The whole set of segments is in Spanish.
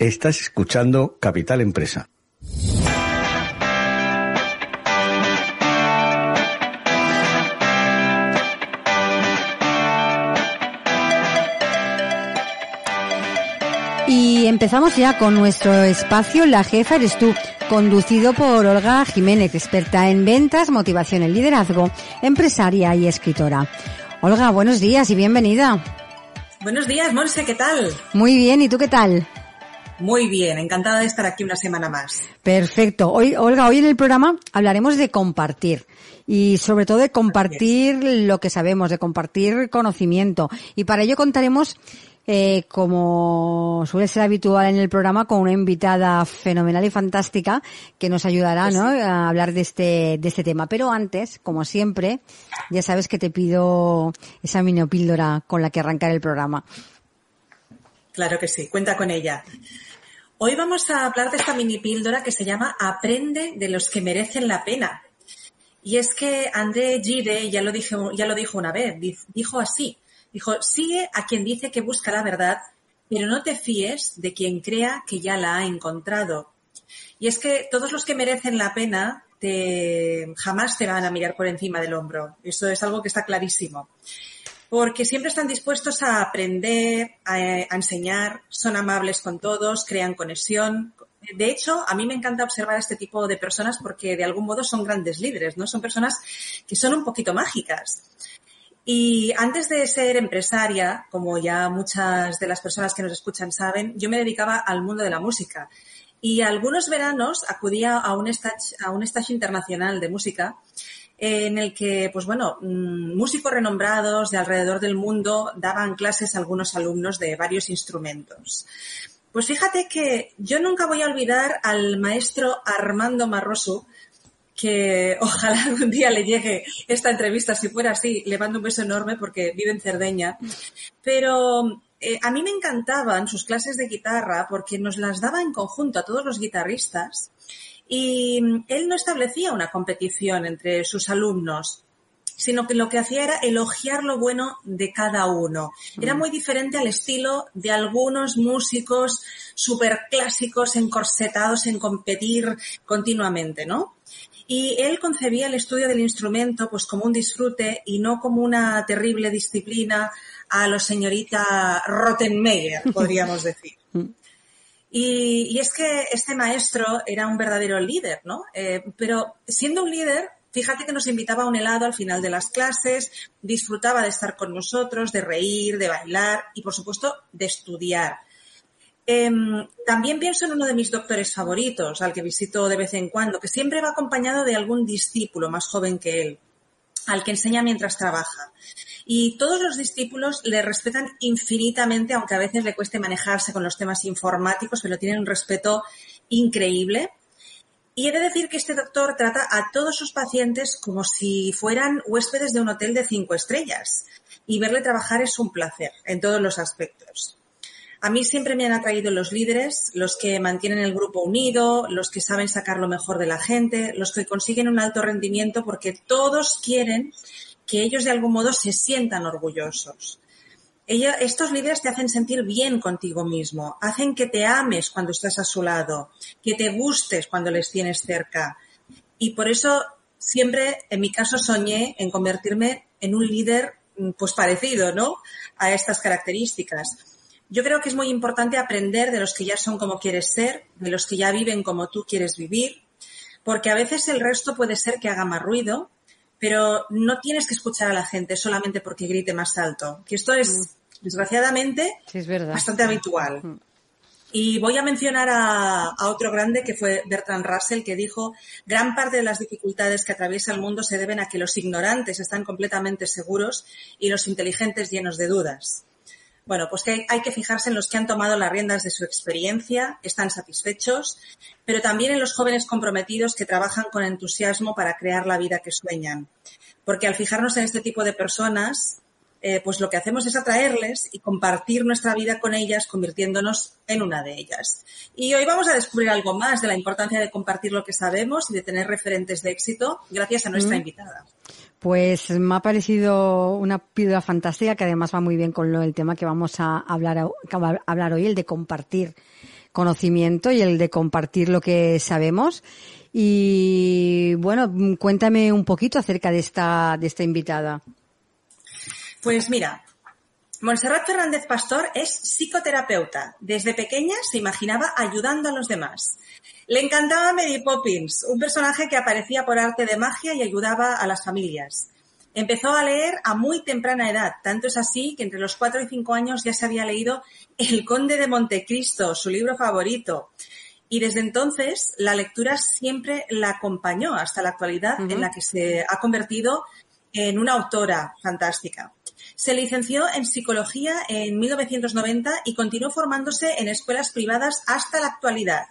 Estás escuchando Capital Empresa. Y empezamos ya con nuestro espacio La Jefa Eres Tú, conducido por Olga Jiménez, experta en ventas, motivación en liderazgo, empresaria y escritora. Olga, buenos días y bienvenida. Buenos días, Monse, ¿qué tal? Muy bien, ¿y tú qué tal? Muy bien, encantada de estar aquí una semana más. Perfecto. Hoy, Olga, hoy en el programa hablaremos de compartir y sobre todo de compartir lo que sabemos, de compartir conocimiento. Y para ello contaremos, eh, como suele ser habitual en el programa, con una invitada fenomenal y fantástica que nos ayudará, Pues ¿no? A hablar de este, de este tema. Pero antes, como siempre, ya sabes que te pido esa mini píldora con la que arrancar el programa. Claro que sí, cuenta con ella. Hoy vamos a hablar de esta mini píldora que se llama Aprende de los que merecen la pena. Y es que André Gide ya lo, dijo, ya lo dijo una vez, dijo así, dijo, sigue a quien dice que busca la verdad, pero no te fíes de quien crea que ya la ha encontrado. Y es que todos los que merecen la pena te, jamás te van a mirar por encima del hombro. Eso es algo que está clarísimo porque siempre están dispuestos a aprender, a, enseñar, son amables con todos, crean conexión. De hecho, a mí me encanta observar a este tipo de personas porque de algún modo son grandes líderes, ¿no? Son personas que son un poquito mágicas. Y antes de ser empresaria, como ya muchas de las personas que nos escuchan saben, yo me dedicaba al mundo de la música. Y algunos veranos acudía a un stage, a un stage internacional de música en el que, pues bueno, músicos renombrados de alrededor del mundo daban clases a algunos alumnos de varios instrumentos. Pues fíjate que yo nunca voy a olvidar al maestro Armando Marroso, que ojalá algún día le llegue esta entrevista, si fuera así, le mando un beso enorme porque vive en Cerdeña. Pero eh, a mí me encantaban sus clases de guitarra porque nos las daba en conjunto a todos los guitarristas y él no establecía una competición entre sus alumnos, sino que lo que hacía era elogiar lo bueno de cada uno. Era muy diferente al estilo de algunos músicos súper clásicos, encorsetados en competir continuamente, ¿no? Y él concebía el estudio del instrumento pues como un disfrute y no como una terrible disciplina a los señorita Rottenmeier, podríamos decir. Y, es que este maestro era un verdadero líder, ¿no? Eh, pero siendo un líder, fíjate que nos invitaba a un helado al final de las clases, disfrutaba de estar con nosotros, de reír, de bailar y, por supuesto, de estudiar. Eh, también pienso en uno de mis doctores favoritos, al que visito de vez en cuando, que siempre va acompañado de algún discípulo más joven que él, al que enseña mientras trabaja. Y todos los discípulos le respetan infinitamente, aunque a veces le cueste manejarse con los temas informáticos, pero tienen un respeto increíble. Y he de decir que este doctor trata a todos sus pacientes como si fueran huéspedes de un hotel de cinco estrellas. y verle trabajar es un placer en todos los aspectos. A mí siempre me han atraído los líderes, los que mantienen el grupo unido, los que saben sacar lo mejor de la gente, los que consiguen un alto rendimiento porque todos quieren que ellos de algún modo se sientan orgullosos. estos líderes te hacen sentir bien contigo mismo, hacen que te ames cuando estás a su lado, que te gustes cuando les tienes cerca. Y por eso siempre, en mi caso, soñé en convertirme en un líder pues parecido, ¿no? A estas características. Yo creo que es muy importante aprender de los que ya son como quieres ser, de los que ya viven como tú quieres vivir, porque a veces el resto puede ser que haga más ruido, pero no tienes que escuchar a la gente solamente porque grite más alto, que esto es, mm. desgraciadamente, bastante habitual. Mm. Y voy a mencionar a, a, otro grande que fue Bertrand Russell, que dijo, gran parte de las dificultades que atraviesa el mundo se deben a que los ignorantes están completamente seguros y los inteligentes llenos de dudas. Bueno, pues que hay que fijarse en los que han tomado las riendas de su experiencia, están satisfechos, pero también en los jóvenes comprometidos que trabajan con entusiasmo para crear la vida que sueñan. Porque al fijarnos en este tipo de personas, eh, pues lo que hacemos es atraerles y compartir nuestra vida con ellas, convirtiéndonos en una de ellas. Y hoy vamos a descubrir algo más de la importancia de compartir lo que sabemos y de tener referentes de éxito gracias a nuestra mm. invitada. Pues me ha parecido una píldora fantástica que además va muy bien con lo, el tema que vamos a hablar, hoy, el de compartir conocimiento y el de compartir lo que sabemos. Y bueno, cuéntame un poquito acerca de esta, de esta invitada. Pues mira, Montserrat Fernández Pastor es psicoterapeuta. Desde pequeña se imaginaba ayudando a los demás. Le encantaba Mary Poppins, un personaje que aparecía por arte de magia y ayudaba a las familias. Empezó a leer a muy temprana edad, tanto es así que entre los cuatro y cinco años ya se había leído El Conde de Montecristo, su libro favorito. Y desde entonces la lectura siempre la acompañó hasta la actualidad en la que se ha convertido en una autora fantástica. Se licenció en psicología en 1990 y continuó formándose en escuelas privadas hasta la actualidad.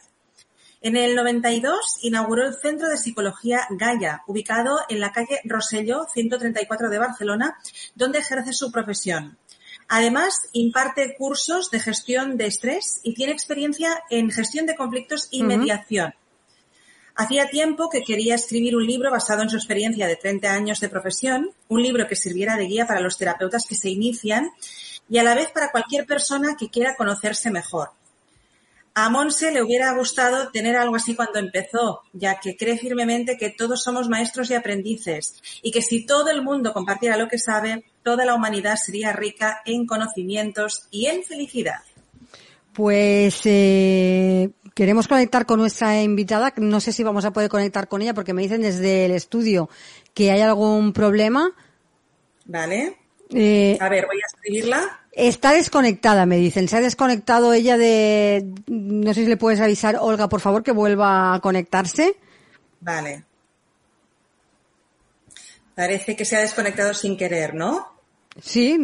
En el 92 inauguró el Centro de Psicología Gaia, ubicado en la calle Roselló 134 de Barcelona, donde ejerce su profesión. Además, imparte cursos de gestión de estrés y tiene experiencia en gestión de conflictos y mediación. Hacía tiempo que quería escribir un libro basado en su experiencia de 30 años de profesión, un libro que sirviera de guía para los terapeutas que se inician y a la vez para cualquier persona que quiera conocerse mejor. A Monse le hubiera gustado tener algo así cuando empezó, ya que cree firmemente que todos somos maestros y aprendices y que si todo el mundo compartiera lo que sabe, toda la humanidad sería rica en conocimientos y en felicidad. Pues eh, Queremos conectar con nuestra invitada. No sé si vamos a poder conectar con ella porque me dicen desde el estudio que hay algún problema. Vale. Eh, a ver, voy a escribirla. Está desconectada, me dicen. Se ha desconectado ella de... No sé si le puedes avisar, Olga, por favor, que vuelva a conectarse. Vale. Parece que se ha desconectado sin querer, ¿no? Sí,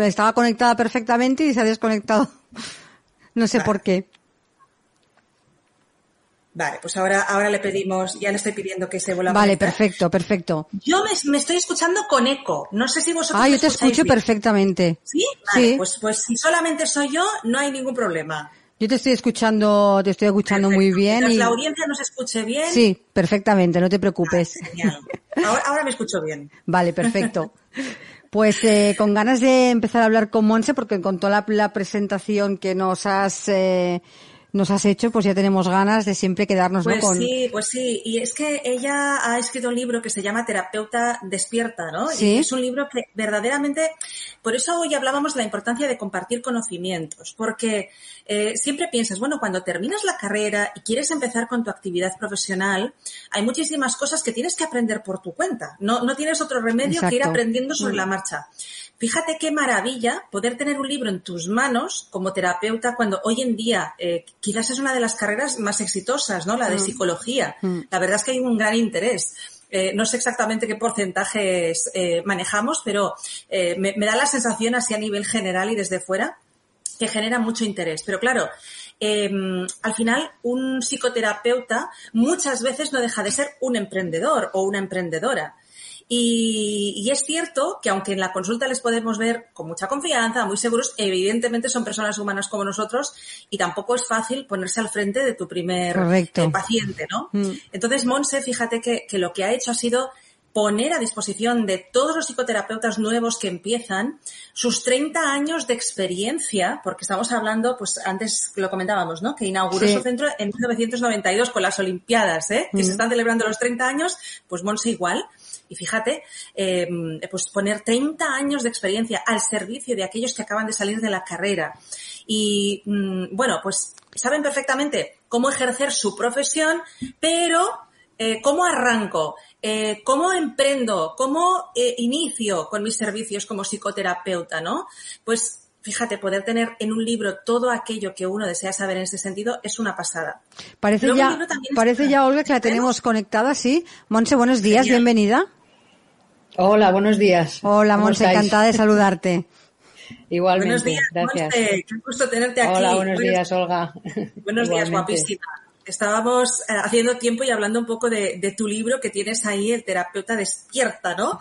estaba conectada perfectamente y se ha desconectado. No sé por qué. Vale, pues ahora, ahora le pedimos, ya le estoy pidiendo que se vuelva a Vale, perfecto, perfecto. Yo me, estoy escuchando con eco. No sé si vosotros. Ah, yo te escucho perfectamente. ¿Sí? Vale, Pues, pues si solamente soy yo, no hay ningún problema. Yo te estoy escuchando, te estoy escuchando muy bien. Y... la audiencia nos escuche bien. Sí, perfectamente, no te preocupes. genial. Ahora, ahora, me escucho bien. Vale, perfecto. Pues eh, con ganas de empezar a hablar con Monse, porque con toda la, presentación que nos has eh, nos has hecho, pues ya tenemos ganas de siempre quedarnos pues con... sí, pues sí. Y es que ella ha escrito un libro que se llama Terapeuta Despierta, ¿no? ¿Sí? Y es un libro que verdaderamente... Por eso hoy hablábamos de la importancia de compartir conocimientos, porque eh, siempre piensas, bueno, cuando terminas la carrera y quieres empezar con tu actividad profesional, hay muchísimas cosas que tienes que aprender por tu cuenta. No, no tienes otro remedio que ir aprendiendo sobre mm. la marcha. Fíjate qué maravilla poder tener un libro en tus manos como terapeuta cuando hoy en día eh, quizás es una de las carreras más exitosas, ¿no? La de mm. psicología. Mm. La verdad es que hay un gran interés. Eh, no sé exactamente qué porcentajes eh, manejamos, pero me, da la sensación así a nivel general y desde fuera que genera mucho interés. Pero claro, em, al final un psicoterapeuta muchas veces no deja de ser un emprendedor o una emprendedora. Y, es cierto que aunque en la consulta les podemos ver con mucha confianza, muy seguros, evidentemente son personas humanas como nosotros y tampoco es fácil ponerse al frente de tu primer eh, paciente, ¿no? Mm. Entonces, Monse, fíjate que, que lo que ha hecho ha sido poner a disposición de todos los psicoterapeutas nuevos que empiezan sus 30 años de experiencia, porque estamos hablando, pues antes lo comentábamos, ¿no? Que inauguró su centro en 1992 con las Olimpiadas, ¿eh? Que se están celebrando los 30 años, pues Monse igual. Y fíjate, em, pues poner 30 años de experiencia al servicio de aquellos que acaban de salir de la carrera. Y mm, bueno, pues saben perfectamente cómo ejercer su profesión, pero eh, ¿cómo arranco? Eh, ¿Cómo emprendo? ¿Cómo eh, inicio con mis servicios como psicoterapeuta? ¿no? Pues fíjate, poder tener en un libro todo aquello que uno desea saber en ese sentido es una pasada. Parece ya, parece ya, Olga, que la tenemos conectada, sí. Monse, buenos días, bienvenida. Hola, buenos días. Hola, Monse, encantada de saludarte. Igualmente, buenos días, gracias. Monse, qué gusto tenerte aquí. Hola, buenos, días, Olga. Buenos días, guapísima. Estábamos eh, haciendo tiempo y hablando un poco de, tu libro que tienes ahí, El terapeuta despierta, ¿no?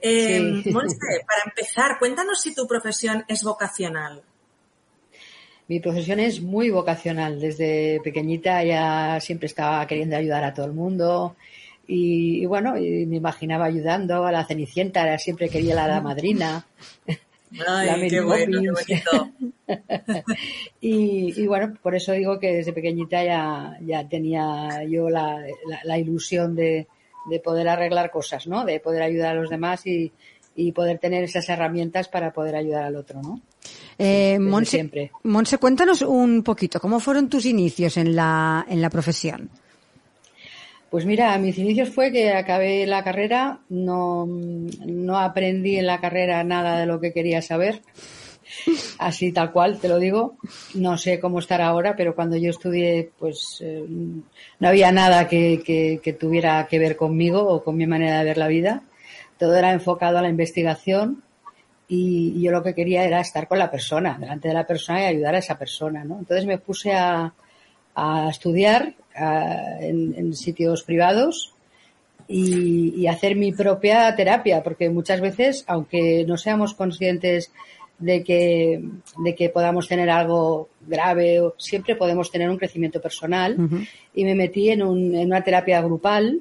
Eh, Monse, para empezar, cuéntanos si tu profesión es vocacional. Mi profesión es muy vocacional. Desde pequeñita ya siempre estaba queriendo ayudar a todo el mundo. Y, bueno, me imaginaba ayudando a la Cenicienta, siempre quería la, la madrina. Ay, qué bueno, y, bueno, por eso digo que desde pequeñita ya, ya tenía yo la, la, ilusión de, de, poder arreglar cosas, ¿no? De poder ayudar a los demás y, y poder tener esas herramientas para poder ayudar al otro, ¿no? Eh, Monse, siempre. Monse, cuéntanos un poquito, ¿cómo fueron tus inicios en la, en la profesión? Pues mira, mis inicios fue que acabé la carrera, no, no aprendí en la carrera nada de lo que quería saber, así tal cual, te lo digo. No sé cómo estar ahora, pero cuando yo estudié, pues eh, no había nada que, que, tuviera que ver conmigo o con mi manera de ver la vida. Todo era enfocado a la investigación y, yo lo que quería era estar con la persona, delante de la persona y ayudar a esa persona, ¿no? Entonces me puse a, a estudiar en, sitios privados y, hacer mi propia terapia, porque muchas veces, aunque no seamos conscientes de que, de que podamos tener algo grave, siempre podemos tener un crecimiento personal. Y me metí en, un, en una terapia grupal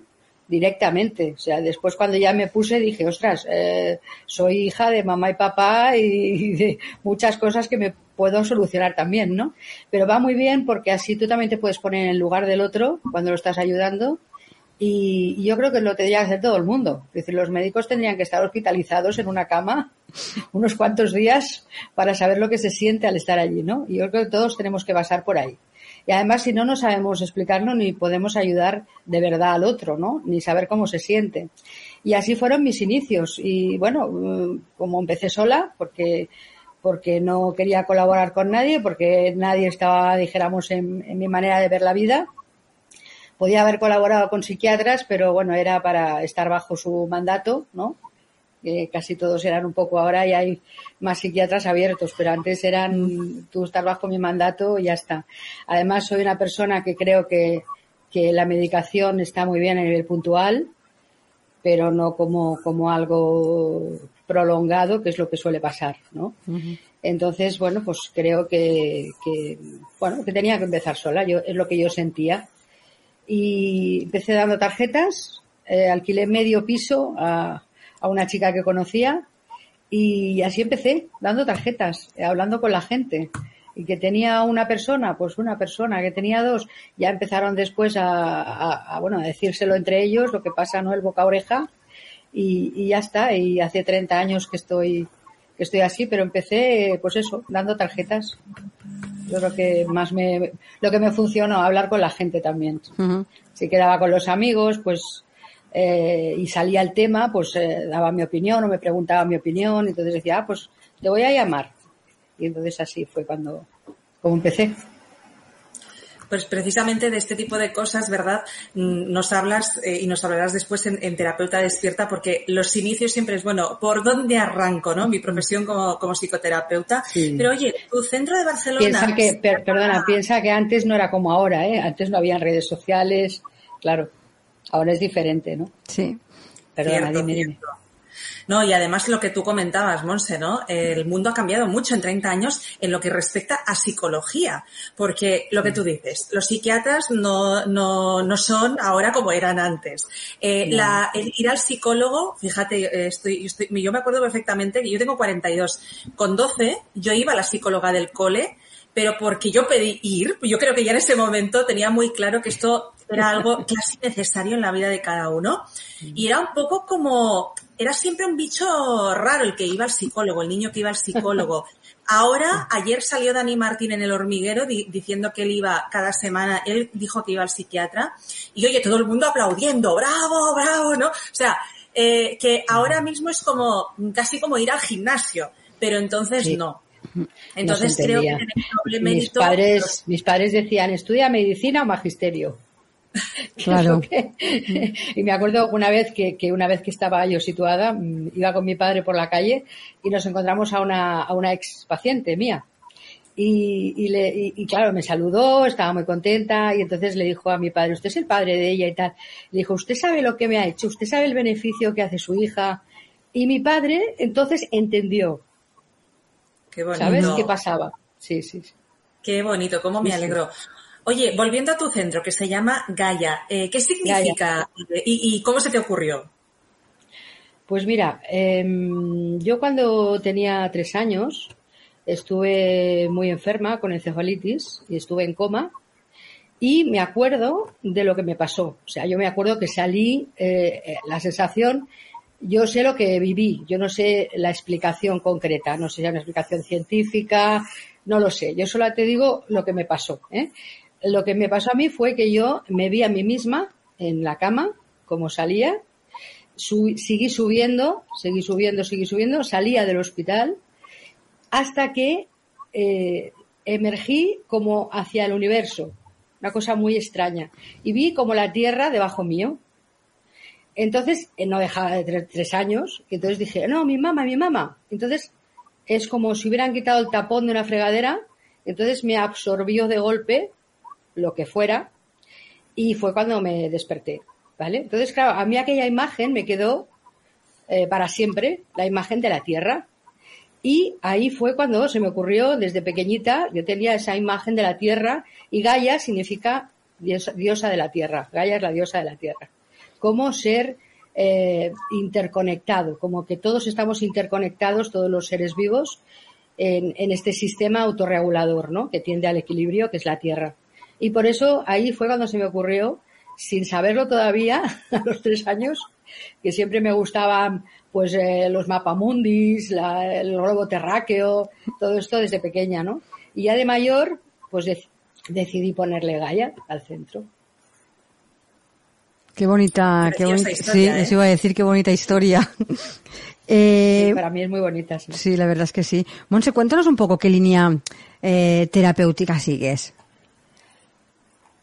directamente. O sea, después cuando ya me puse dije, ostras, eh, soy hija de mamá y papá y, de muchas cosas que me puedo solucionar también, ¿no? Pero va muy bien porque así tú también te puedes poner en el lugar del otro cuando lo estás ayudando y, yo creo que lo tendría que hacer todo el mundo. Es decir, los médicos tendrían que estar hospitalizados en una cama unos cuantos días para saber lo que se siente al estar allí, ¿no? Y yo creo que todos tenemos que pasar por ahí. Y además, si no, no sabemos explicarlo ni podemos ayudar de verdad al otro, ¿no? Ni saber cómo se siente. Y así fueron mis inicios. Y bueno, mm, como empecé sola, porque, porque no quería colaborar con nadie, porque nadie estaba, dijéramos, en, mi manera de ver la vida. Podía haber colaborado con psiquiatras, pero bueno, era para estar bajo su mandato, ¿no? casi todos eran un poco ahora y hay más psiquiatras abiertos, pero antes eran tú estás bajo mi mandato y ya está. Además soy una persona que creo que, que la medicación está muy bien a nivel puntual, pero no como, como algo prolongado, que es lo que suele pasar, ¿no? Entonces, bueno, pues creo que, que, bueno, que tenía que empezar sola, yo, es lo que yo sentía. Y empecé dando tarjetas, eh, alquilé medio piso a, a una chica que conocía y así empecé, dando tarjetas, eh, hablando con la gente. Y que tenía una persona, pues una persona, que tenía dos, ya empezaron después a, bueno, a decírselo entre ellos, lo que pasa, ¿no? El boca oreja, y, y, ya está. Y hace 30 años que estoy, que estoy así, pero empecé, pues eso, dando tarjetas. Yo creo que más me, lo que me funcionó, hablar con la gente también. Si quedaba con los amigos, pues eh, y salía el tema, pues eh, daba mi opinión o me preguntaba mi opinión, entonces decía, ah, pues te voy a llamar. Y entonces así fue cuando, como empecé. Pues precisamente de este tipo de cosas, ¿verdad? Mm, nos hablas eh, y nos hablarás después en, Terapeuta Despierta, porque los inicios siempre es, bueno, ¿por dónde arranco, no? Mi profesión como, como psicoterapeuta. Pero oye, tu centro de Barcelona... Piensa que, perdona, piensa que antes no era como ahora, ¿eh? Antes no había redes sociales, claro. Ahora es diferente, ¿no? Sí. Perdona, dime, dime. No, y además lo que tú comentabas, Monse, ¿no? El mundo ha cambiado mucho en 30 años en lo que respecta a psicología, porque lo que tú dices, los psiquiatras no, no, no son ahora como eran antes. Eh, la, el ir al psicólogo, fíjate, eh, estoy, estoy, yo me acuerdo perfectamente que yo tengo 42, con 12 yo iba a la psicóloga del cole, pero porque yo pedí ir, yo creo que ya en ese momento tenía muy claro que esto era algo casi necesario en la vida de cada uno. Y era un poco como, era siempre un bicho raro el que iba al psicólogo, el niño que iba al psicólogo. Ahora, ayer salió Dani Martín en el hormiguero diciendo que él iba cada semana, él dijo que iba al psiquiatra y oye, todo el mundo aplaudiendo, bravo, bravo, ¿no? O sea, eh, que ahora mismo es como, casi como ir al gimnasio, pero entonces no. Entonces creo que mis padres, mis padres decían, estudia medicina o magisterio. Claro. y me acuerdo una vez que, una vez que estaba yo situada, mm, iba con mi padre por la calle y nos encontramos a una, a una ex paciente mía. Y, y, le, y, claro, me saludó, estaba muy contenta y entonces le dijo a mi padre, usted es el padre de ella y tal. Le dijo, usted sabe lo que me ha hecho, usted sabe el beneficio que hace su hija. Y mi padre entonces entendió. Qué bonito. ¿Sabes qué pasaba? Sí, sí. Qué bonito, cómo me alegro. Oye, volviendo a tu centro, que se llama Gaia, eh, ¿qué significa Y, cómo se te ocurrió? Pues mira, em, yo cuando tenía tres años estuve muy enferma con encefalitis y estuve en coma y me acuerdo de lo que me pasó. O sea, yo me acuerdo que salí, eh, eh, la sensación, yo sé lo que viví, yo no sé la explicación concreta, no sé si es una explicación científica, no lo sé. Yo solo te digo lo que me pasó. ¿eh? Lo que me pasó a mí fue que yo me vi a mí misma en la cama, como salía, seguí subiendo, seguí subiendo, seguí subiendo, salía del hospital hasta que eh, emergí como hacia el universo, una cosa muy extraña, y vi como la tierra debajo mío. Entonces, eh, no dejaba de tener tres años, y entonces dije, no, mi mamá, mi mamá. Entonces, es como si hubieran quitado el tapón de una fregadera, entonces me absorbió de golpe lo que fuera, y fue cuando me desperté, ¿vale? Entonces, claro, a mí aquella imagen me quedó eh, para siempre, la imagen de la Tierra. Y ahí fue cuando se me ocurrió, desde pequeñita, yo tenía esa imagen de la Tierra, y Gaia significa diosa, de la Tierra. Gaia es la diosa de la Tierra. Como ser eh, interconectado, como que todos estamos interconectados, todos los seres vivos, en, en, este sistema autorregulador, ¿no? Que tiende al equilibrio, que es la Tierra. Y por eso ahí fue cuando se me ocurrió, sin saberlo todavía, a los tres años, que siempre me gustaban pues eh, los mapamundis, la, el globo terráqueo, todo esto desde pequeña, ¿no? Y ya de mayor, pues decidí ponerle Gaia al centro. Qué bonita, qué bonita, sí, ¿eh? iba a decir qué bonita historia. Eh, para mí es muy bonita. Sí. sí. la verdad es que sí. Monse, cuéntanos un poco qué línea terapéutica sigues.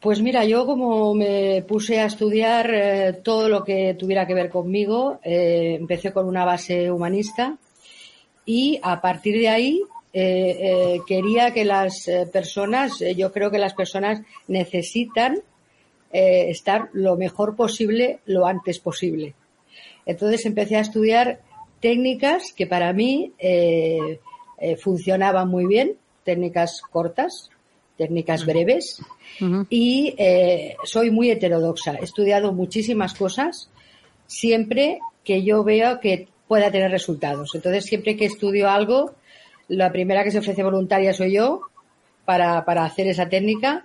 Pues mira, yo como me puse a estudiar eh, todo lo que tuviera que ver conmigo, eh, empecé con una base humanista y a partir de ahí eh, quería que las personas, yo creo que las personas necesitan estar lo mejor posible lo antes posible. Entonces empecé a estudiar técnicas que para mí funcionaban muy bien, técnicas cortas, técnicas breves y eh, soy muy heterodoxa. He estudiado muchísimas cosas siempre que yo veo que pueda tener resultados. Entonces, siempre que estudio algo, la primera que se ofrece voluntaria soy yo para, para hacer esa técnica,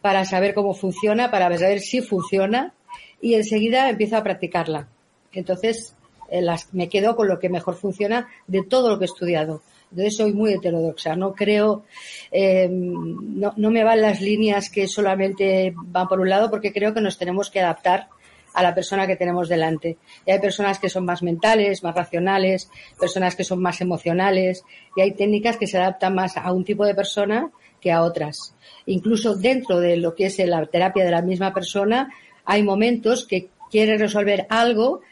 para saber cómo funciona, para saber si funciona y enseguida empiezo a practicarla. Entonces, eh, las, me quedo con lo que mejor funciona de todo lo que he estudiado. Entonces soy muy heterodoxa, no creo, eh, no, no me van las líneas que solamente van por un lado porque creo que nos tenemos que adaptar a la persona que tenemos delante. Y hay personas que son más mentales, más racionales, personas que son más emocionales, y hay técnicas que se adaptan más a un tipo de persona que a otras. Incluso dentro de lo que es la terapia de la misma persona, hay momentos que quieres resolver algo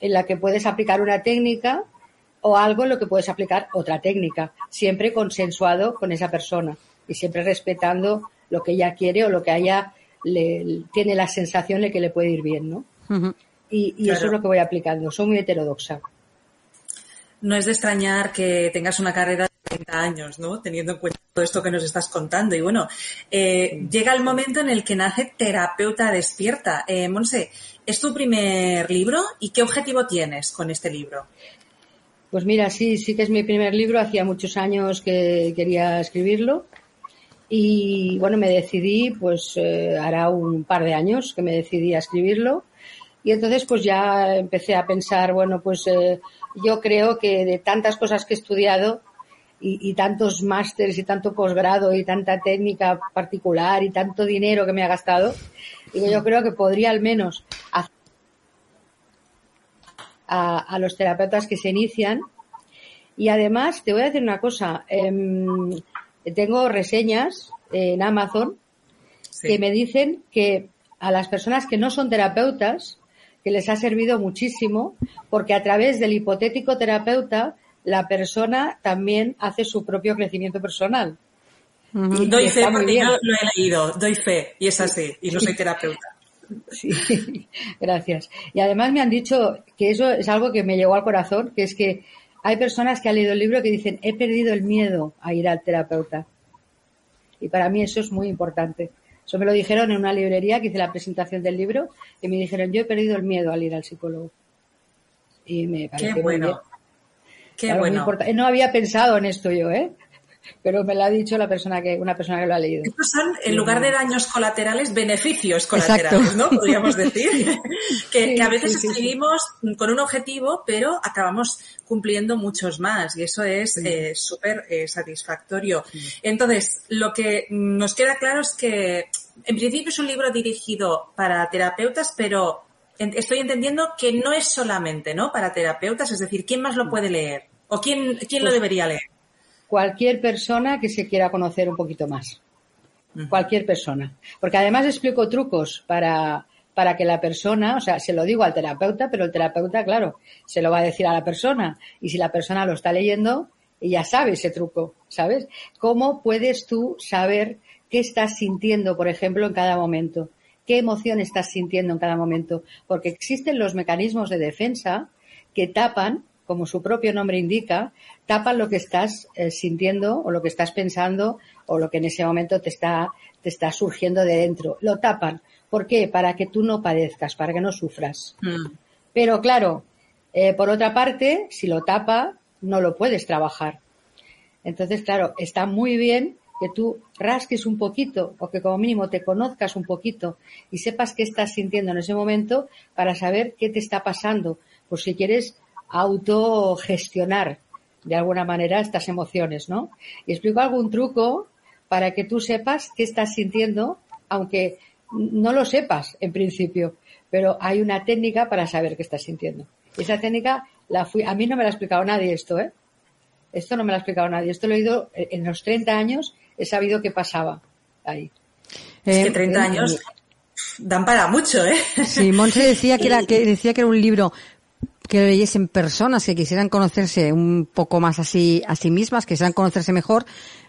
en la que puedes aplicar una técnica o algo en lo que puedes aplicar otra técnica, siempre consensuado con esa persona y siempre respetando lo que ella quiere o lo que ella le, tiene la sensación de que le puede ir bien, ¿no? y, eso es lo que voy aplicando. Soy muy heterodoxa. No es de extrañar que tengas una carrera de 30 años, ¿no? Teniendo en cuenta todo esto que nos estás contando. Y bueno, eh, llega el momento en el que nace Terapeuta Despierta. Eh, Monse, ¿es tu primer libro y qué objetivo tienes con este libro? Pues mira, sí, sí que es mi primer libro. Hacía muchos años que quería escribirlo. Y bueno, me decidí, pues eh, hará un par de años que me decidí a escribirlo. Y entonces pues ya empecé a pensar, bueno, pues eh, yo creo que de tantas cosas que he estudiado y, tantos másteres y tanto posgrado y tanta técnica particular y tanto dinero que me ha gastado, digo, yo creo que podría al menos hacer a, los terapeutas que se inician. Y además, te voy a decir una cosa, em, tengo reseñas en Amazon que me dicen que a las personas que no son terapeutas, que les ha servido muchísimo, porque a través del hipotético terapeuta, la persona también hace su propio crecimiento personal. doy fe porque yo lo he leído, doy fe, y es así, y no soy terapeuta. Sí, gracias. Y además me han dicho que eso es algo que me llegó al corazón, que es que hay personas que han leído el libro que dicen, he perdido el miedo a ir al terapeuta. Y para mí eso es muy importante. Eso me lo dijeron en una librería que hice la presentación del libro y me dijeron, yo he perdido el miedo al ir al psicólogo. Y me pareció Qué bueno. Qué bueno. No había pensado en esto yo, ¿eh? Pero me lo ha dicho la persona que, una persona que lo ha leído. Estos son, en lugar de daños colaterales, beneficios colaterales, ¿no? Podríamos decir. que, a veces escribimos con un objetivo, pero acabamos cumpliendo muchos más y eso es eh, súper eh, satisfactorio. Entonces, lo que nos queda claro es que en principio es un libro dirigido para terapeutas, pero estoy entendiendo que no es solamente, ¿no? Para terapeutas, es decir, ¿quién más lo puede leer? ¿O quién, quién lo pues debería leer? Cualquier persona que se quiera conocer un poquito más. Cualquier persona. Porque además explico trucos para, para que la persona, o sea, se lo digo al terapeuta, pero el terapeuta, claro, se lo va a decir a la persona. Y si la persona lo está leyendo, ella sabe ese truco, ¿sabes? ¿Cómo puedes tú saber qué estás sintiendo, por ejemplo, en cada momento? ¿Qué emoción estás sintiendo en cada momento? Porque existen los mecanismos de defensa que tapan como su propio nombre indica, tapan lo que estás eh, sintiendo o lo que estás pensando o lo que en ese momento te está, te está surgiendo de dentro. Lo tapan. ¿Por qué? Para que tú no padezcas, para que no sufras. Mm. Pero claro, eh, por otra parte, si lo tapa, no lo puedes trabajar. Entonces, claro, está muy bien que tú rasques un poquito o que como mínimo te conozcas un poquito y sepas qué estás sintiendo en ese momento para saber qué te está pasando. Pues si quieres autogestionar de alguna manera estas emociones, ¿no? Y explico algún truco para que tú sepas qué estás sintiendo, aunque no lo sepas en principio, pero hay una técnica para saber qué estás sintiendo. Esa técnica la fui, a mí no me la ha explicado nadie esto, ¿eh? Esto no me lo ha explicado nadie. Esto lo he oído en los 30 años, he sabido qué pasaba ahí. Es que 30 eh, años dan para mucho, ¿eh? Sí, Monse decía que era, que decía que era un libro que lo leyesen personas que quisieran conocerse un poco más así a sí mismas, que quisieran conocerse mejor,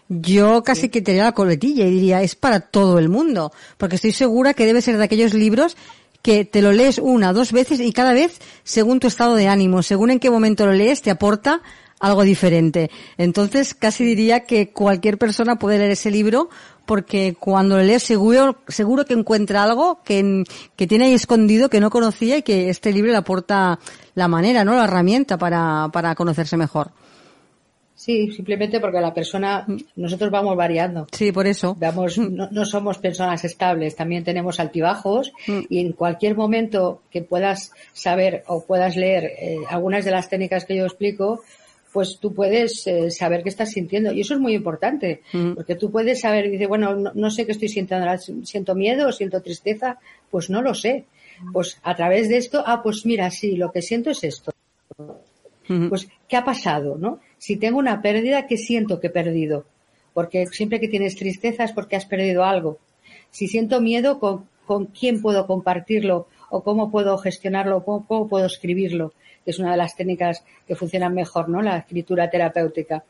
yo casi que quitaría la coletilla y diría, es para todo el mundo, porque estoy segura que debe ser de aquellos libros que te lo lees una, dos veces y cada vez, según tu estado de ánimo, según en qué momento lo lees, te aporta algo diferente. Entonces, casi diría que cualquier persona puede leer ese libro porque cuando lo lees seguro, seguro que encuentra algo que, que tiene ahí escondido que no conocía y que este libro le aporta la manera, ¿no? La herramienta para, para conocerse mejor. Sí, simplemente porque la persona, nosotros vamos variando. Sí, por eso. Vamos, no, somos personas estables, también tenemos altibajos mm. y en cualquier momento que puedas saber o puedas leer eh, algunas de las técnicas que yo explico, pues tú puedes eh, saber qué estás sintiendo. Y eso es muy importante, mm. porque tú puedes saber, dice, bueno, no, sé qué estoy sintiendo, siento miedo, siento tristeza, pues no lo sé. Pues a través de esto, ah, pues mira, sí, lo que siento es esto. Pues, ¿qué ha pasado, no? Si tengo una pérdida, ¿qué siento que he perdido? Porque siempre que tienes tristeza es porque has perdido algo. Si siento miedo, ¿con, con quién puedo compartirlo? ¿O cómo puedo gestionarlo? cómo puedo escribirlo? Que es una de las técnicas que funcionan mejor, ¿no? La escritura terapéutica.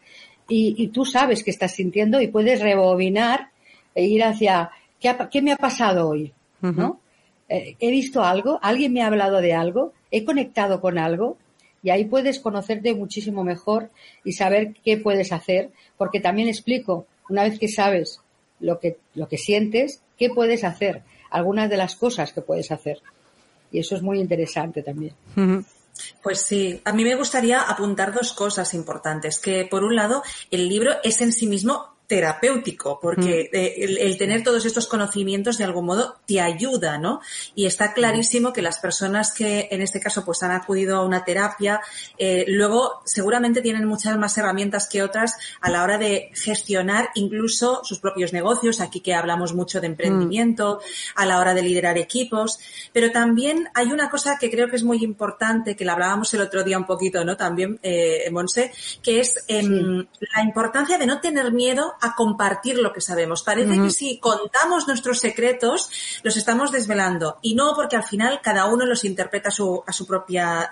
Y, tú sabes qué estás sintiendo y puedes rebobinar e ir hacia qué, me ha pasado hoy, ¿no? eh, he visto algo, alguien me ha hablado de algo, he conectado con algo y ahí puedes conocerte muchísimo mejor y saber qué puedes hacer, porque también explico, una vez que sabes lo que, lo que sientes, qué puedes hacer, algunas de las cosas que puedes hacer. Y eso es muy interesante también. Pues sí, a mí me gustaría apuntar dos cosas importantes, que por un lado el libro es en sí mismo terapéutico, porque mm. eh, el, tener todos estos conocimientos de algún modo te ayuda, ¿no? Y está clarísimo que las personas que en este caso pues han acudido a una terapia, eh, luego seguramente tienen muchas más herramientas que otras a la hora de gestionar incluso sus propios negocios, aquí que hablamos mucho de emprendimiento, a la hora de liderar equipos, pero también hay una cosa que creo que es muy importante, que la hablábamos el otro día un poquito, ¿no? También, eh, Monse, que es em, la importancia de no tener miedo a compartir lo que sabemos. Parece que si contamos nuestros secretos, los estamos desvelando. Y no porque al final cada uno los interpreta a su, a su propia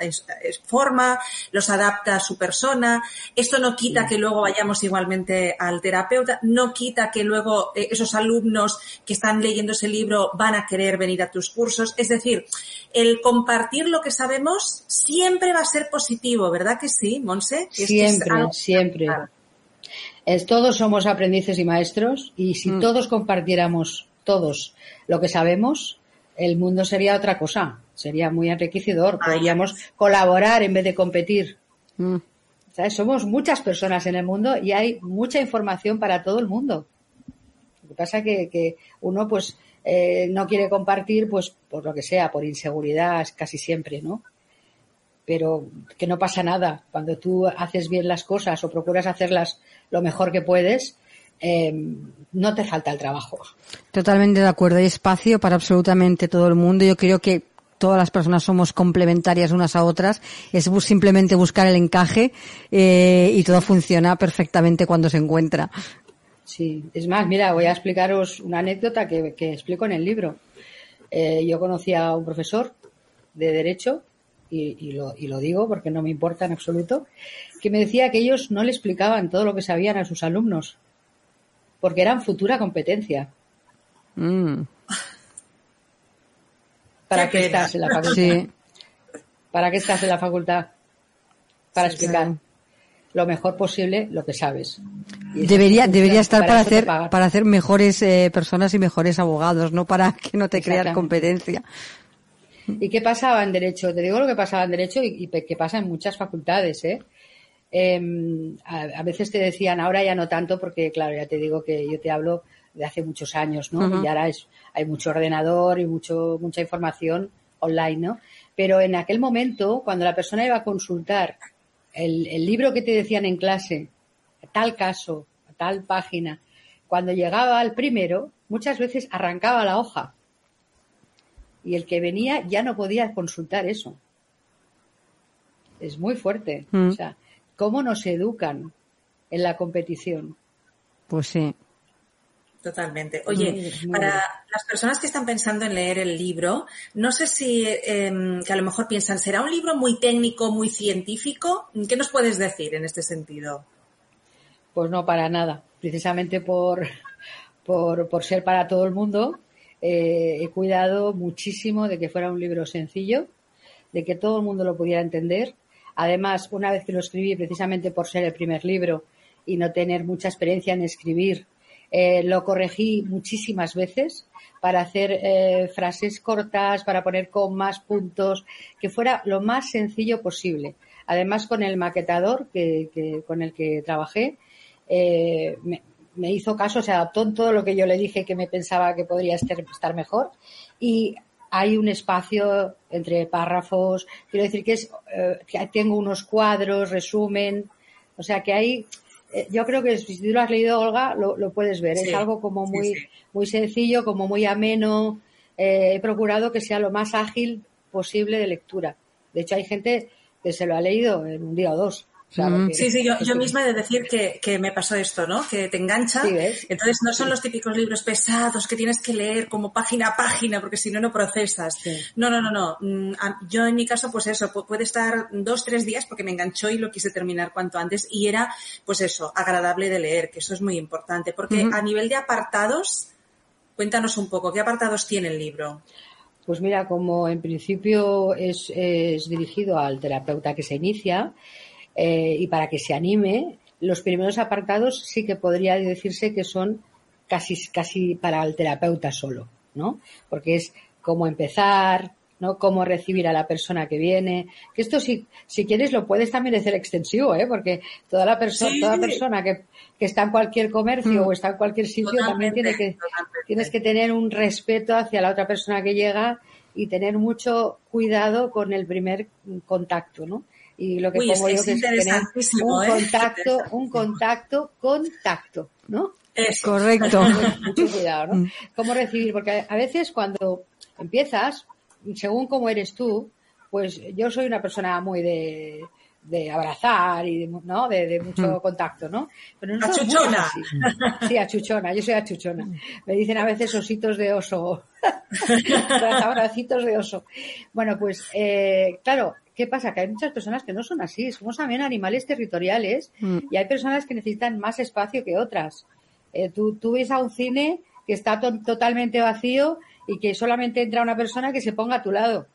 forma, los adapta a su persona. Esto no quita que luego vayamos igualmente al terapeuta, no quita que luego eh, esos alumnos que están leyendo ese libro van a querer venir a tus cursos. Es decir, el compartir lo que sabemos siempre va a ser positivo, ¿verdad que sí, Monse? Siempre, siempre todos somos aprendices y maestros y si mm. todos compartiéramos todos lo que sabemos, el mundo sería otra cosa, sería muy enriquecedor, podríamos colaborar en vez de competir. Mm. Somos muchas personas en el mundo y hay mucha información para todo el mundo. Lo que pasa que, que uno pues eh, no quiere compartir pues por lo que sea, por inseguridad casi siempre, ¿no? pero que no pasa nada. Cuando tú haces bien las cosas o procuras hacerlas lo mejor que puedes, eh, no te falta el trabajo. Totalmente de acuerdo. Hay espacio para absolutamente todo el mundo. Yo creo que todas las personas somos complementarias unas a otras. Es simplemente buscar el encaje eh, y todo funciona perfectamente cuando se encuentra. Sí, es más, mira, voy a explicaros una anécdota que, explico en el libro. Eh, yo conocí a un profesor de Derecho y, lo, y lo digo porque no me importa en absoluto, que me decía que ellos no le explicaban todo lo que sabían a sus alumnos, porque eran futura competencia. Mm. ¿Para qué, estás en la facultad? ¿Para qué estás en la facultad? Para explicar lo mejor posible lo que sabes. Debería, debería estar para, hacer, para hacer mejores eh, personas y mejores abogados, no para que no te creas competencia. ¿Y qué pasaba en Derecho? Te digo lo que pasaba en Derecho y, que pasa en muchas facultades, ¿eh? Em, a, veces te decían, ahora ya no tanto, porque claro, ya te digo que yo te hablo de hace muchos años, ¿no? Y ahora es, hay mucho ordenador y mucho, mucha información online, ¿no? Pero en aquel momento, cuando la persona iba a consultar el, el libro que te decían en clase, tal caso, tal página, cuando llegaba al primero, muchas veces arrancaba la hoja y el que venía ya no podía consultar eso. Es muy fuerte. Mm. O sea, ¿cómo nos educan en la competición? Pues sí. Totalmente. Oye, para las personas que están pensando en leer el libro, no sé si em, que a lo mejor piensan, ¿será un libro muy técnico, muy científico? ¿Qué nos puedes decir en este sentido? Pues no, para nada. Precisamente por, por, por ser para todo el mundo, eh, he cuidado muchísimo de que fuera un libro sencillo, de que todo el mundo lo pudiera entender. Además, una vez que lo escribí, precisamente por ser el primer libro y no tener mucha experiencia en escribir, eh, lo corregí muchísimas veces para hacer eh, frases cortas, para poner comas, puntos, que fuera lo más sencillo posible. Además, con el maquetador que, con el que trabajé, me, me hizo caso, se adaptó en todo lo que yo le dije que me pensaba que podría estar mejor. Y hay un espacio entre párrafos, quiero decir que es, eh, que tengo unos cuadros, resumen, o sea que hay, eh, yo creo que si tú lo has leído, Olga, lo, puedes ver, es algo como muy, muy sencillo, como muy ameno, eh, he procurado que sea lo más ágil posible de lectura. De hecho, hay gente que se lo ha leído en un día o dos. Mm. sí, sí, yo, misma he de decir que, me pasó esto, ¿no? Que te engancha. Entonces no son los típicos libros pesados que tienes que leer como página a página porque si no, no procesas. No, no, no, no. Mm, yo en mi caso, pues eso, puede estar dos, tres días porque me enganchó y lo quise terminar cuanto antes y era, pues eso, agradable de leer, que eso es muy importante. Porque a nivel de apartados, cuéntanos un poco, ¿qué apartados tiene el libro? Pues mira, como en principio es, dirigido al terapeuta que se inicia eh, y para que se anime, los primeros apartados sí que podría decirse que son casi, casi para el terapeuta solo, ¿no? Porque es cómo empezar, ¿no? Cómo recibir a la persona que viene. Que esto si, si quieres lo puedes también hacer extensivo, ¿eh? Porque toda la persona, toda persona que, que, está en cualquier comercio mm. o está en cualquier sitio también tiene que, tienes que tener un respeto hacia la otra persona que llega y tener mucho cuidado con el primer contacto, ¿no? Y lo que pongo yo que es tener un ¿eh? contacto, un contacto, contacto, ¿no? Es correcto. Mucho cuidado, ¿no? Mm. ¿Cómo recibir? Porque a veces cuando empiezas, según cómo eres tú, pues yo soy una persona muy de, de abrazar y de, ¿no? de, mucho mm. contacto, ¿no? Pero no achuchona. Sí, achuchona, yo soy achuchona. Me dicen a veces ositos de oso, abracitos de oso. Bueno, pues eh, claro, ¿qué pasa? Que hay muchas personas que no son así, somos también animales territoriales mm. y hay personas que necesitan más espacio que otras. Eh, tú, tú ves a un cine que está totalmente vacío y que solamente entra una persona que se ponga a tu lado.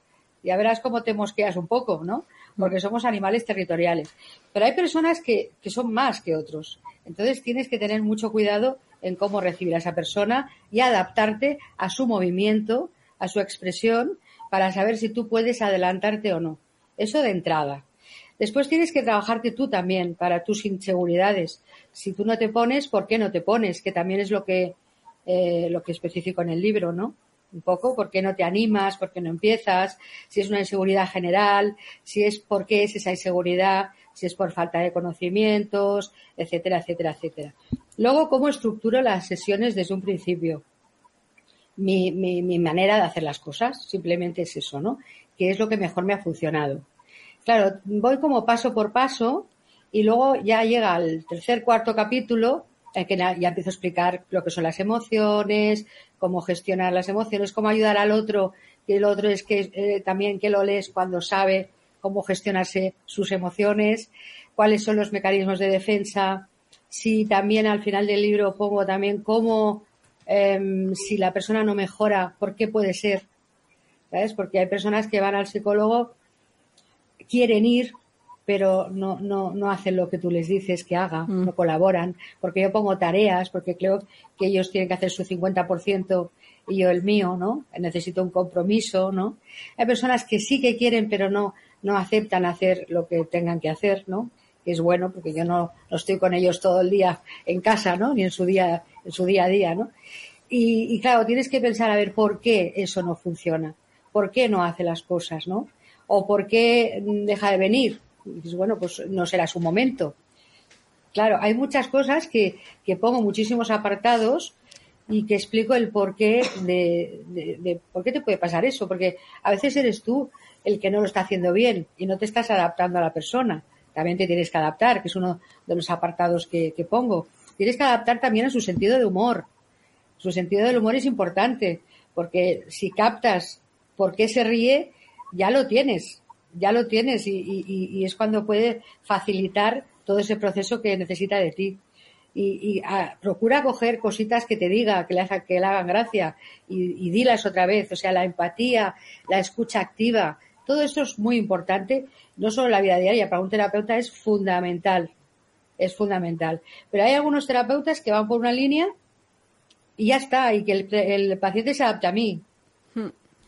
Ya verás cómo te mosqueas un poco, ¿no? Porque somos animales territoriales. Pero hay personas que, que son más que otros. Entonces tienes que tener mucho cuidado en cómo recibir a esa persona y adaptarte a su movimiento, a su expresión, para saber si tú puedes adelantarte o no. Eso de entrada. Después tienes que trabajarte tú también para tus inseguridades. Si tú no te pones, ¿por qué no te pones? Que también es lo que, eh, lo que especifico en el libro, ¿no? un poco, por qué no te animas, por qué no empiezas, si es una inseguridad general, si es por qué es esa inseguridad, si es por falta de conocimientos, etcétera, etcétera, etcétera. Luego, cómo estructuro las sesiones desde un principio. Mi, mi, mi manera de hacer las cosas, simplemente es eso, ¿no? Que es lo que mejor me ha funcionado. Claro, voy como paso por paso y luego ya llega al tercer, cuarto capítulo en que ya empiezo a explicar lo que son las emociones, cómo gestionar las emociones, cómo ayudar al otro, y el otro es que eh, también que lo lees cuando sabe cómo gestionarse sus emociones, cuáles son los mecanismos de defensa, si también al final del libro pongo también cómo, em, si la persona no mejora, ¿por qué puede ser? ¿Sabes? Porque hay personas que van al psicólogo, quieren ir, pero no, no, no hacen lo que tú les dices que haga, mm. no colaboran, porque yo pongo tareas, porque creo que ellos tienen que hacer su 50% y yo el mío, ¿no? Necesito un compromiso, ¿no? Hay personas que sí que quieren, pero no, no aceptan hacer lo que tengan que hacer, ¿no? Que es bueno, porque yo no, no estoy con ellos todo el día en casa, ¿no? Ni en su día, en su día a día, ¿no? Y, y claro, tienes que pensar a ver por qué eso no funciona, por qué no hace las cosas, ¿no? O por qué deja de venir, dices, bueno, pues no será su momento. Claro, hay muchas cosas que, que pongo muchísimos apartados y que explico el porqué de, de, por qué te puede pasar eso, porque a veces eres tú el que no lo está haciendo bien y no te estás adaptando a la persona. También te tienes que adaptar, que es uno de los apartados que, que pongo. Tienes que adaptar también a su sentido de humor. Su sentido del humor es importante, porque si captas por qué se ríe, ya lo tienes ya lo tienes y, es cuando puede facilitar todo ese proceso que necesita de ti. Y, ah, procura coger cositas que te diga, que le, que le hagan gracia y, dilas otra vez. O sea, la empatía, la escucha activa, todo esto es muy importante, no solo en la vida diaria, para un terapeuta es fundamental, es fundamental. Pero hay algunos terapeutas que van por una línea y ya está, y que el, el paciente se adapta a mí.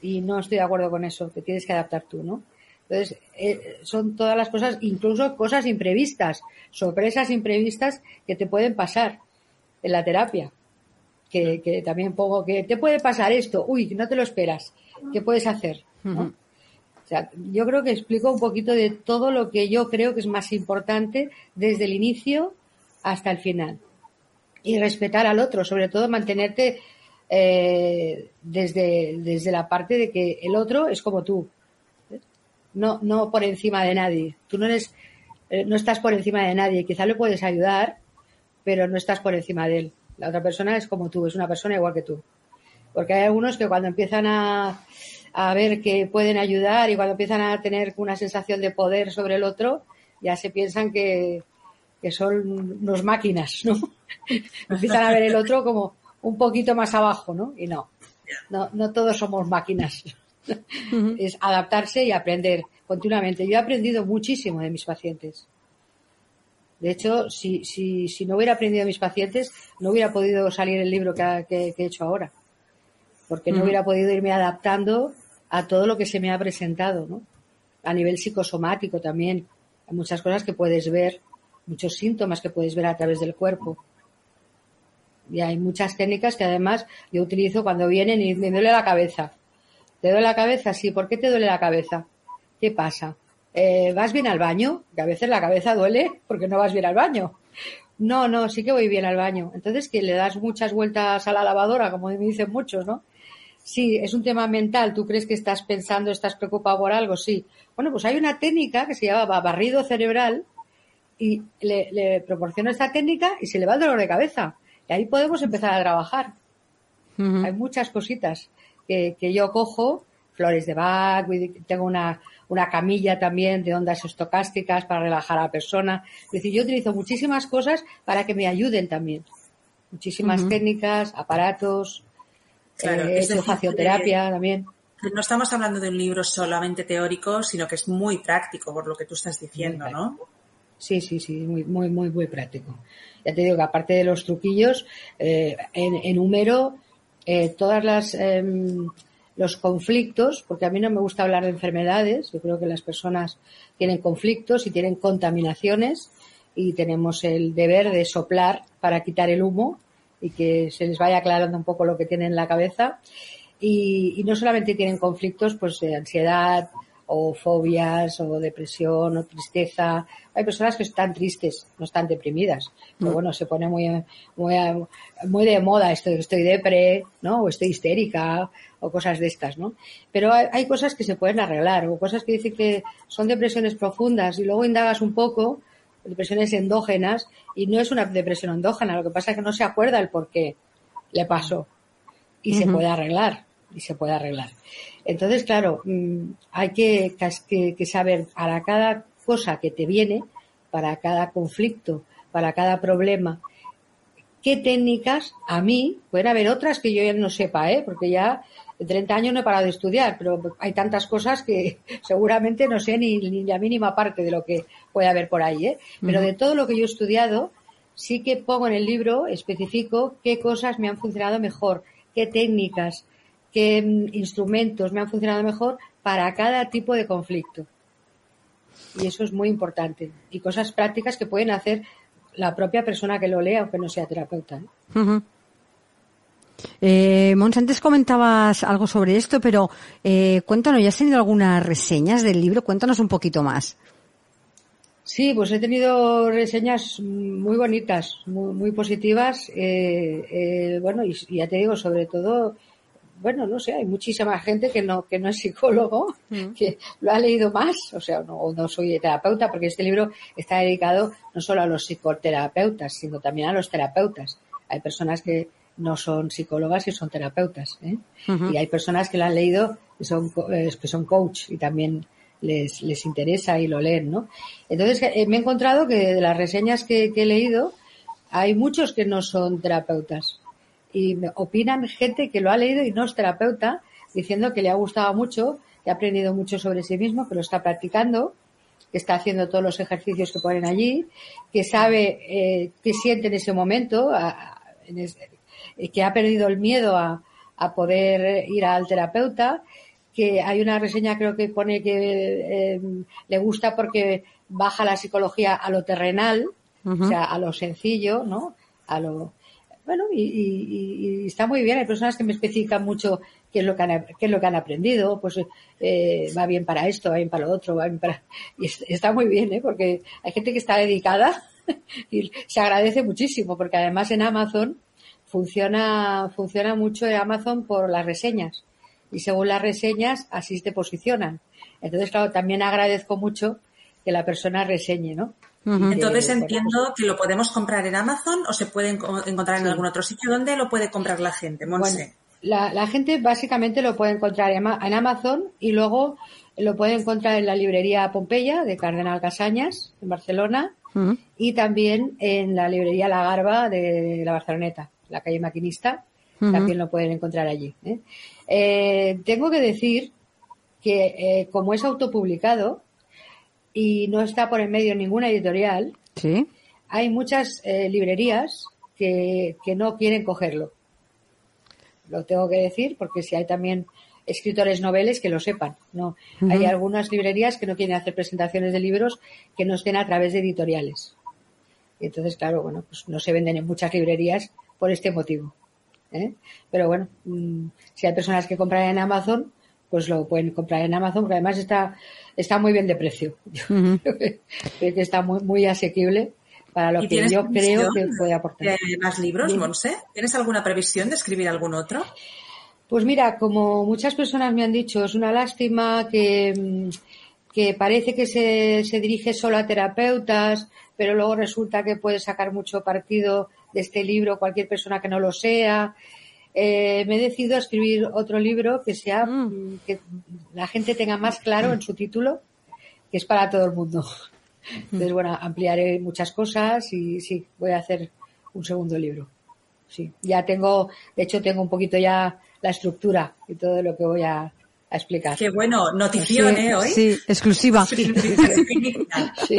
Y no estoy de acuerdo con eso, que tienes que adaptar tú, ¿no? Entonces, eh, son todas las cosas, incluso cosas imprevistas, sorpresas imprevistas que te pueden pasar en la terapia. Que, también pongo que te puede pasar esto, uy, no te lo esperas, ¿qué puedes hacer? O sea, yo creo que explico un poquito de todo lo que yo creo que es más importante desde el inicio hasta el final. Y respetar al otro, sobre todo mantenerte eh, desde, desde la parte de que el otro es como tú no, no por encima de nadie. Tú no eres, eh, no estás por encima de nadie. Quizá le puedes ayudar, pero no estás por encima de él. La otra persona es como tú, es una persona igual que tú. Porque hay algunos que cuando empiezan a, a ver que pueden ayudar y cuando empiezan a tener una sensación de poder sobre el otro, ya se piensan que, que son unos máquinas, ¿no? empiezan a ver el otro como un poquito más abajo, ¿no? Y no, no, no todos somos máquinas. Es adaptarse y aprender continuamente. Yo he aprendido muchísimo de mis pacientes. De hecho, si, si, si no hubiera aprendido de mis pacientes, no hubiera podido salir el libro que, que, he hecho ahora. Porque no hubiera podido irme adaptando a todo lo que se me ha presentado, ¿no? A nivel psicosomático también. Hay muchas cosas que puedes ver, muchos síntomas que puedes ver a través del cuerpo. Y hay muchas técnicas que además yo utilizo cuando vienen y me duele la cabeza. ¿Te duele la cabeza? Sí. ¿Por qué te duele la cabeza? ¿Qué pasa? Eh, ¿Vas bien al baño? Que a veces la cabeza duele porque no vas bien al baño. No, no, sí que voy bien al baño. Entonces que le das muchas vueltas a la lavadora, como me dicen muchos, ¿no? Sí, es un tema mental. ¿Tú crees que estás pensando, estás preocupado por algo? Sí. Bueno, pues hay una técnica que se llama barrido cerebral y le, le proporciono esta técnica y se le va el dolor de cabeza. Y ahí podemos empezar a trabajar. Hay muchas cositas que, que, yo cojo, flores de Bach, tengo una, una camilla también de ondas estocásticas para relajar a la persona. Es decir, yo utilizo muchísimas cosas para que me ayuden también. Muchísimas técnicas, aparatos, claro, eh, también. No estamos hablando de un libro solamente teórico, sino que es muy práctico por lo que tú estás diciendo, ¿no? Sí, sí, sí, muy, muy, muy, muy práctico. Ya te digo que aparte de los truquillos, eh, en, enumero eh, todas las em, los conflictos, porque a mí no me gusta hablar de enfermedades. Yo creo que las personas tienen conflictos y tienen contaminaciones y tenemos el deber de soplar para quitar el humo y que se les vaya aclarando un poco lo que tienen en la cabeza. Y, y no solamente tienen conflictos pues de ansiedad, o fobias o depresión o tristeza. Hay personas que están tristes, no están deprimidas. Pero mm. bueno, se pone muy, muy, muy de moda esto de que estoy depre, ¿no? O estoy histérica o cosas de estas, ¿no? Pero hay, hay, cosas que se pueden arreglar o cosas que dicen que son depresiones profundas y luego indagas un poco, depresiones endógenas y no es una depresión endógena, lo que pasa es que no se acuerda el por qué le pasó y se puede arreglar y se puede arreglar. Entonces, claro, mm, hay que, que, saber para cada cosa que te viene, para cada conflicto, para cada problema, qué técnicas, a mí, pueden haber otras que yo ya no sepa, ¿eh? porque ya de 30 años no he parado de estudiar, pero hay tantas cosas que seguramente no sé ni, ni la mínima parte de lo que puede haber por ahí. ¿eh? Pero de todo lo que yo he estudiado, sí que pongo en el libro, especifico qué cosas me han funcionado mejor, qué técnicas, qué instrumentos me han funcionado mejor para cada tipo de conflicto. Y eso es muy importante. Y cosas prácticas que pueden hacer la propia persona que lo lea, aunque no sea terapeuta. ¿eh? eh Mons, antes comentabas algo sobre esto, pero eh, cuéntanos, ¿ya has tenido algunas reseñas del libro? Cuéntanos un poquito más. Sí, pues he tenido reseñas muy bonitas, muy, positivas. Eh, eh, bueno, y, ya te digo, sobre todo bueno, no sé, hay muchísima gente que no, que no es psicólogo, mm. que lo ha leído más, o sea, no, no soy terapeuta, porque este libro está dedicado no solo a los psicoterapeutas, sino también a los terapeutas. Hay personas que no son psicólogas y son terapeutas, ¿eh? y hay personas que lo han leído que son, eh, que son coach y también les, les interesa y lo leen, ¿no? Entonces, eh, me he encontrado que de las reseñas que, que he leído, hay muchos que no son terapeutas y me opinan gente que lo ha leído y no es terapeuta, diciendo que le ha gustado mucho, que ha aprendido mucho sobre sí mismo, que lo está practicando, que está haciendo todos los ejercicios que ponen allí, que sabe eh, qué siente en ese momento, que ha perdido el miedo a, poder ir al terapeuta, que hay una reseña creo que pone que eh, le gusta porque baja la psicología a lo terrenal, o sea, a lo sencillo, ¿no? A lo, bueno, y, está muy bien. Hay personas que me especifican mucho qué es lo que han, qué es lo que han aprendido. Pues eh, va bien para esto, va bien para lo otro, va bien para... Y está muy bien, ¿eh? Porque hay gente que está dedicada y se agradece muchísimo, porque además en Amazon funciona, funciona mucho en Amazon por las reseñas. Y según las reseñas, así te posicionan. Entonces, claro, también agradezco mucho que la persona reseñe, ¿no? Entonces entiendo que lo podemos comprar en Amazon o se puede encontrar en algún otro sitio. ¿Dónde lo puede comprar la gente, Monse? la, gente básicamente lo puede encontrar en Amazon y luego lo puede encontrar en la librería Pompeya de Cardenal Casañas, en Barcelona, y también en la librería La Garba de la Barceloneta, la calle Maquinista, también lo pueden encontrar allí. ¿eh? Eh, tengo que decir que eh, como es autopublicado y no está por en medio ninguna editorial, Sí. hay muchas eh, librerías que, que no quieren cogerlo. Lo tengo que decir porque si hay también escritores noveles que lo sepan. No, hay algunas librerías que no quieren hacer presentaciones de libros que no estén a través de editoriales. Y entonces, claro, bueno, pues no se venden en muchas librerías por este motivo. ¿eh? Pero bueno, mm, si hay personas que compran en Amazon, pues lo pueden comprar en Amazon, porque además está, está muy bien de precio. Creo que, está muy, muy asequible para lo ¿Y que yo creo que puede aportar. de más libros, Dime. Monse? ¿Tienes alguna previsión de escribir algún otro? Pues mira, como muchas personas me han dicho, es una lástima que, mm, que parece que se, se dirige solo a terapeutas, pero luego resulta que puede sacar mucho partido de este libro cualquier persona que no lo sea. Eh, me he decidido a escribir otro libro que sea, mm, que la gente tenga más claro en su título que es para todo el mundo. Entonces, bueno, ampliaré muchas cosas y sí, voy a hacer un segundo libro. Sí, ya tengo, de hecho tengo un poquito ya la estructura y todo lo que voy a, a explicar. Qué bueno, notición, Sí, ¿eh? Hoy. sí, exclusiva. Sí, sí,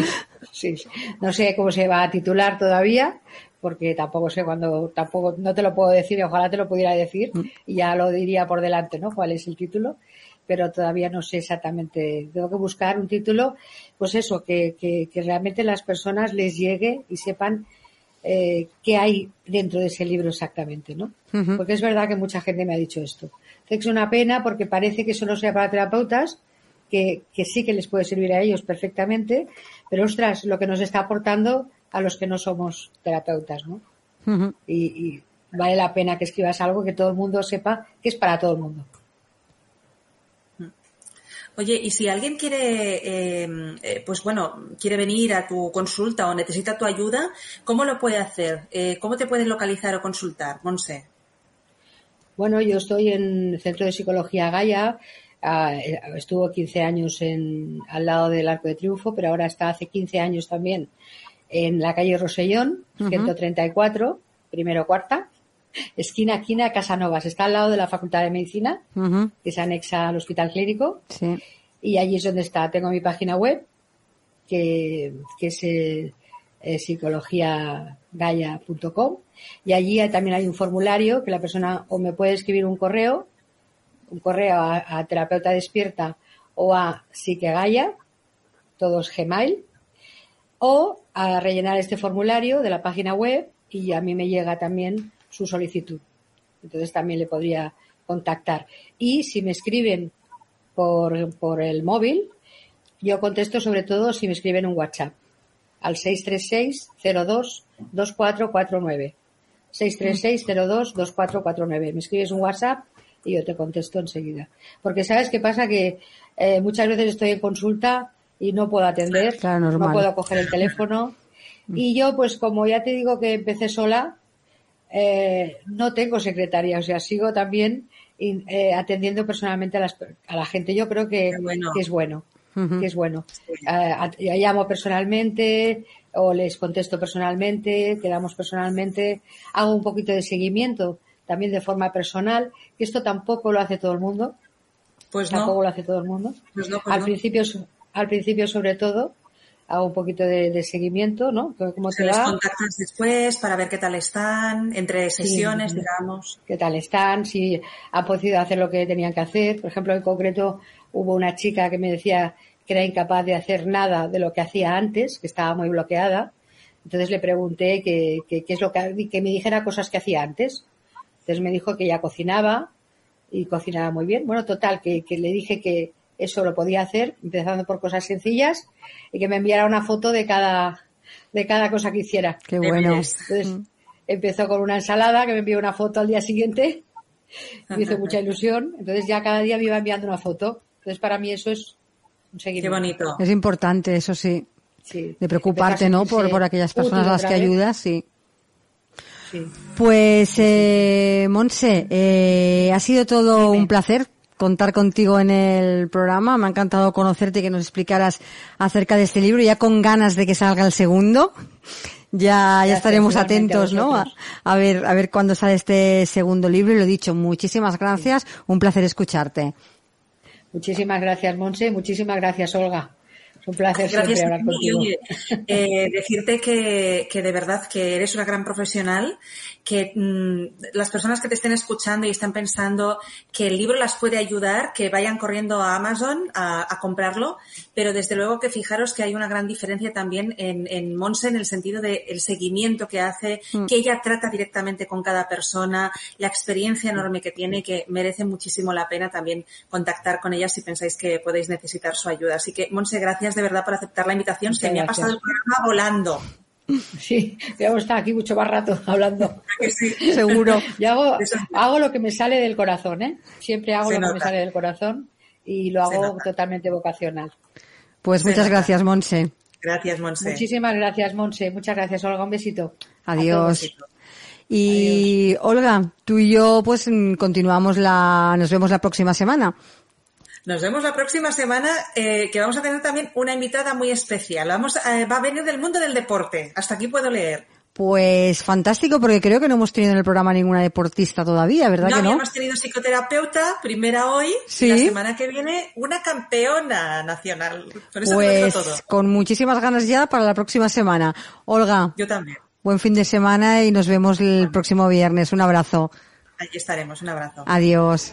sí. No sé cómo se va a titular todavía, porque tampoco sé cuándo, tampoco, no te lo puedo decir, ojalá te lo pudiera decir, y ya lo diría por delante, ¿no? ¿Cuál es el título? Pero todavía no sé exactamente. Tengo que buscar un título, pues eso, que, que, que realmente las personas les llegue y sepan eh, qué hay dentro de ese libro exactamente, ¿no? Porque es verdad que mucha gente me ha dicho esto. Es una pena porque parece que solo sea para terapeutas, que, que sí que les puede servir a ellos perfectamente, pero ostras, lo que nos está aportando a los que no somos terapeutas, ¿no? Y, y vale la pena que escribas algo que todo el mundo sepa que es para todo el mundo. Oye, y si alguien quiere, eh, eh, pues bueno, quiere venir a tu consulta o necesita tu ayuda, ¿cómo lo puede hacer? Eh, ¿Cómo te pueden localizar o consultar, Monse? Bueno, yo estoy en el Centro de Psicología Gaia. ah, eh, estuvo 15 años en, al lado del Arco de Triunfo, pero ahora está hace 15 años también en la calle Rosellón, 134, primero cuarta, esquina, esquina, Casanovas. Está al lado de la Facultad de Medicina, que se anexa al Hospital Clínico. Sí. Y allí es donde está. Tengo mi página web, que, que es eh, psicologiagaya.com. Y allí también hay un formulario que la persona o me puede escribir un correo, un correo a, a terapeuta despierta o a psiquegaya, todos Gmail, o a rellenar este formulario de la página web y a mí me llega también su solicitud. Entonces también le podría contactar. Y si me escriben por, por el móvil, yo contesto sobre todo si me escriben un WhatsApp al 636-02-2449. 636-02-2449. Me escribes un WhatsApp y yo te contesto enseguida. Porque sabes qué pasa que eh, muchas veces estoy en consulta y no puedo atender, Claro, normal. no puedo coger el teléfono. Y yo, pues como ya te digo que empecé sola, eh, no tengo secretaria, o sea, sigo también eh, atendiendo personalmente a, las per- a la gente. Yo creo que, bueno. que es bueno, que es bueno. Eh, llamo personalmente o les contesto personalmente, quedamos personalmente, hago un poquito de seguimiento también de forma personal, que esto tampoco lo hace todo el mundo, Pues tampoco no, lo hace todo el mundo. pues no, pues al no. principio, al principio sobre todo, hago un poquito de, de seguimiento, ¿no? ¿Cómo Se les va? contactas después para ver qué tal están, entre sesiones, digamos. qué tal están, si han podido hacer lo que tenían que hacer. Por ejemplo, en concreto hubo una chica que me decía que era incapaz de hacer nada de lo que hacía antes, que estaba muy bloqueada. Entonces le pregunté que, que- qué es lo que, que me dijera cosas que hacía antes. Entonces me dijo que ella cocinaba y cocinaba muy bien. Bueno, total, que, que le dije que eso lo podía hacer, empezando por cosas sencillas, y que me enviara una foto de cada, de cada cosa que hiciera. Qué bueno. Entonces, empezó con una ensalada que me envió una foto al día siguiente. Me hizo mucha ilusión. Entonces ya cada día me iba enviando una foto. Entonces para mí eso es un Qué seguimiento. bonito. Es importante, eso sí. Sí. De preocuparte, ¿no? Por, por aquellas personas a las que vez. ayudas, sí. Sí. Pues, eh, Monse, eh, ha sido todo un placer contar contigo en el programa. Me ha encantado conocerte y que nos explicaras acerca de este libro, ya con ganas de que salga el segundo. Ya, ya estaremos igualmente a atentos, ¿no? A, a ver, a ver cuándo sale este segundo libro. Y lo dicho, muchísimas gracias. Un placer escucharte. Muchísimas gracias, Monse. Muchísimas gracias, Olga un placer Gracias siempre hablar contigo. eh, decirte que, que, de verdad que eres una gran profesional, que mmm, las personas que te estén escuchando y están pensando que el libro las puede ayudar, que vayan corriendo a Amazon a, a comprarlo, pero desde luego que fijaros que hay una gran diferencia también en, en Monse en el sentido del el seguimiento que hace, mm. que ella trata directamente con cada persona, la experiencia enorme que tiene y que merece muchísimo la pena también contactar con ella si pensáis que podéis necesitar su ayuda. Así que, Monse, gracias de verdad por aceptar la invitación. Muchas Se me ha pasado el programa volando. Sí, hemos estado aquí mucho más rato hablando. Sí. Seguro. Yo hago, hago lo que me sale del corazón, ¿eh? Siempre hago Se lo nota. que me sale del corazón y lo hago totalmente vocacional. Pues Se muchas nota. gracias, Monse. Gracias, Monse. Muchísimas gracias, Monse. Muchas gracias, Olga. Un besito. Adiós. Y Adiós. Olga, tú y yo pues continuamos la, nos vemos la próxima semana. Nos vemos la próxima semana, eh, que vamos a tener también una invitada muy especial. Vamos, eh, va a venir del mundo del deporte. Hasta aquí puedo leer. Pues fantástico, porque creo que no hemos tenido en el programa ninguna deportista todavía, ¿verdad no, que no? hemos tenido psicoterapeuta, primera hoy, ¿Sí? y la semana que viene una campeona nacional. Con eso pues todo. con muchísimas ganas ya para la próxima semana. Olga. Yo también. Buen fin de semana y nos vemos el próximo viernes. Un abrazo. Allí estaremos. Un abrazo. Adiós.